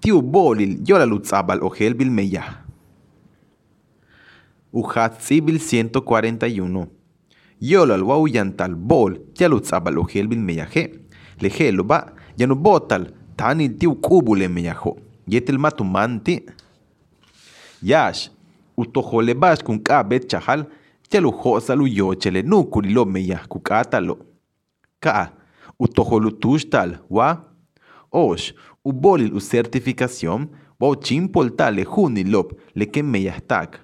Tiu bolil yola lutzabal ojel bilmeya. Ujatzibil 141. Yola al bol ya lutzabal ojel bilmeyaje. Lejelo ba yanu botal tanil tiu kubule meyajo. Yetel matumanti. Yash. Utojole bash kun kabet chahal. Yalu josalu yochele nukulilo meya kukatalo. Ka. Utojolu tushtal wa. Ubolil u certificación. Wa chimpoltale junilop le que meyastak.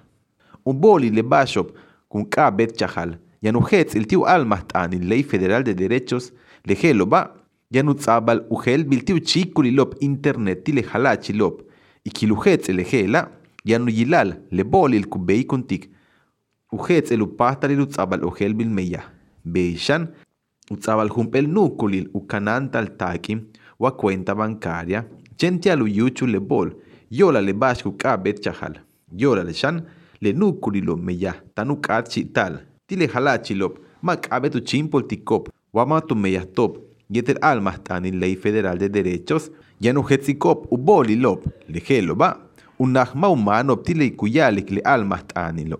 Ubolil le bashop kun kabet chahal. Yanujetz el tiu almastan en Ley Federal de Derechos. Lejelo ba. Yanutzabal ujel bil tiu chikulilop internet tile halachilop. Ikilujetz elejela. Yanuyilal le bolil kubei kuntik. Ujetz el upastal il utzabal ojel bil meya. Beishan. Utzabal humpel nukulil ukanantal taki. Wa cuenta bancaria. Chentialu yuchu le bol. Yola le bashku kabet chahal. Yola le shan. Le nukulilo meya. Tanukat chital. Tile halachilop. Mak abetu chimpol tikop. Wamatu meya top. Yeter almas tan en Ley Federal de Derechos. Yanujetzikop ubolilop. Lejelo ba. Unahma humano tile kuyalik le almas tanilo.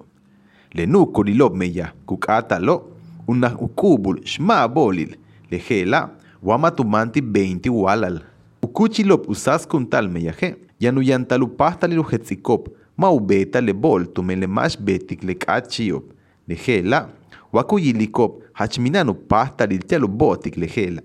Le nukulilop meya. Kukatalo. Unah ukubul shma bolil. Lejela. Wamatumanti 20 walal. Ukuchilop usas kuntal meyaje. Yanu yantalu pasta le ujetzikop. Maubeta le bol tumele mash betik le kachiop. Lejela. Wakuyilikop hachminanu pasta lil botik lejela.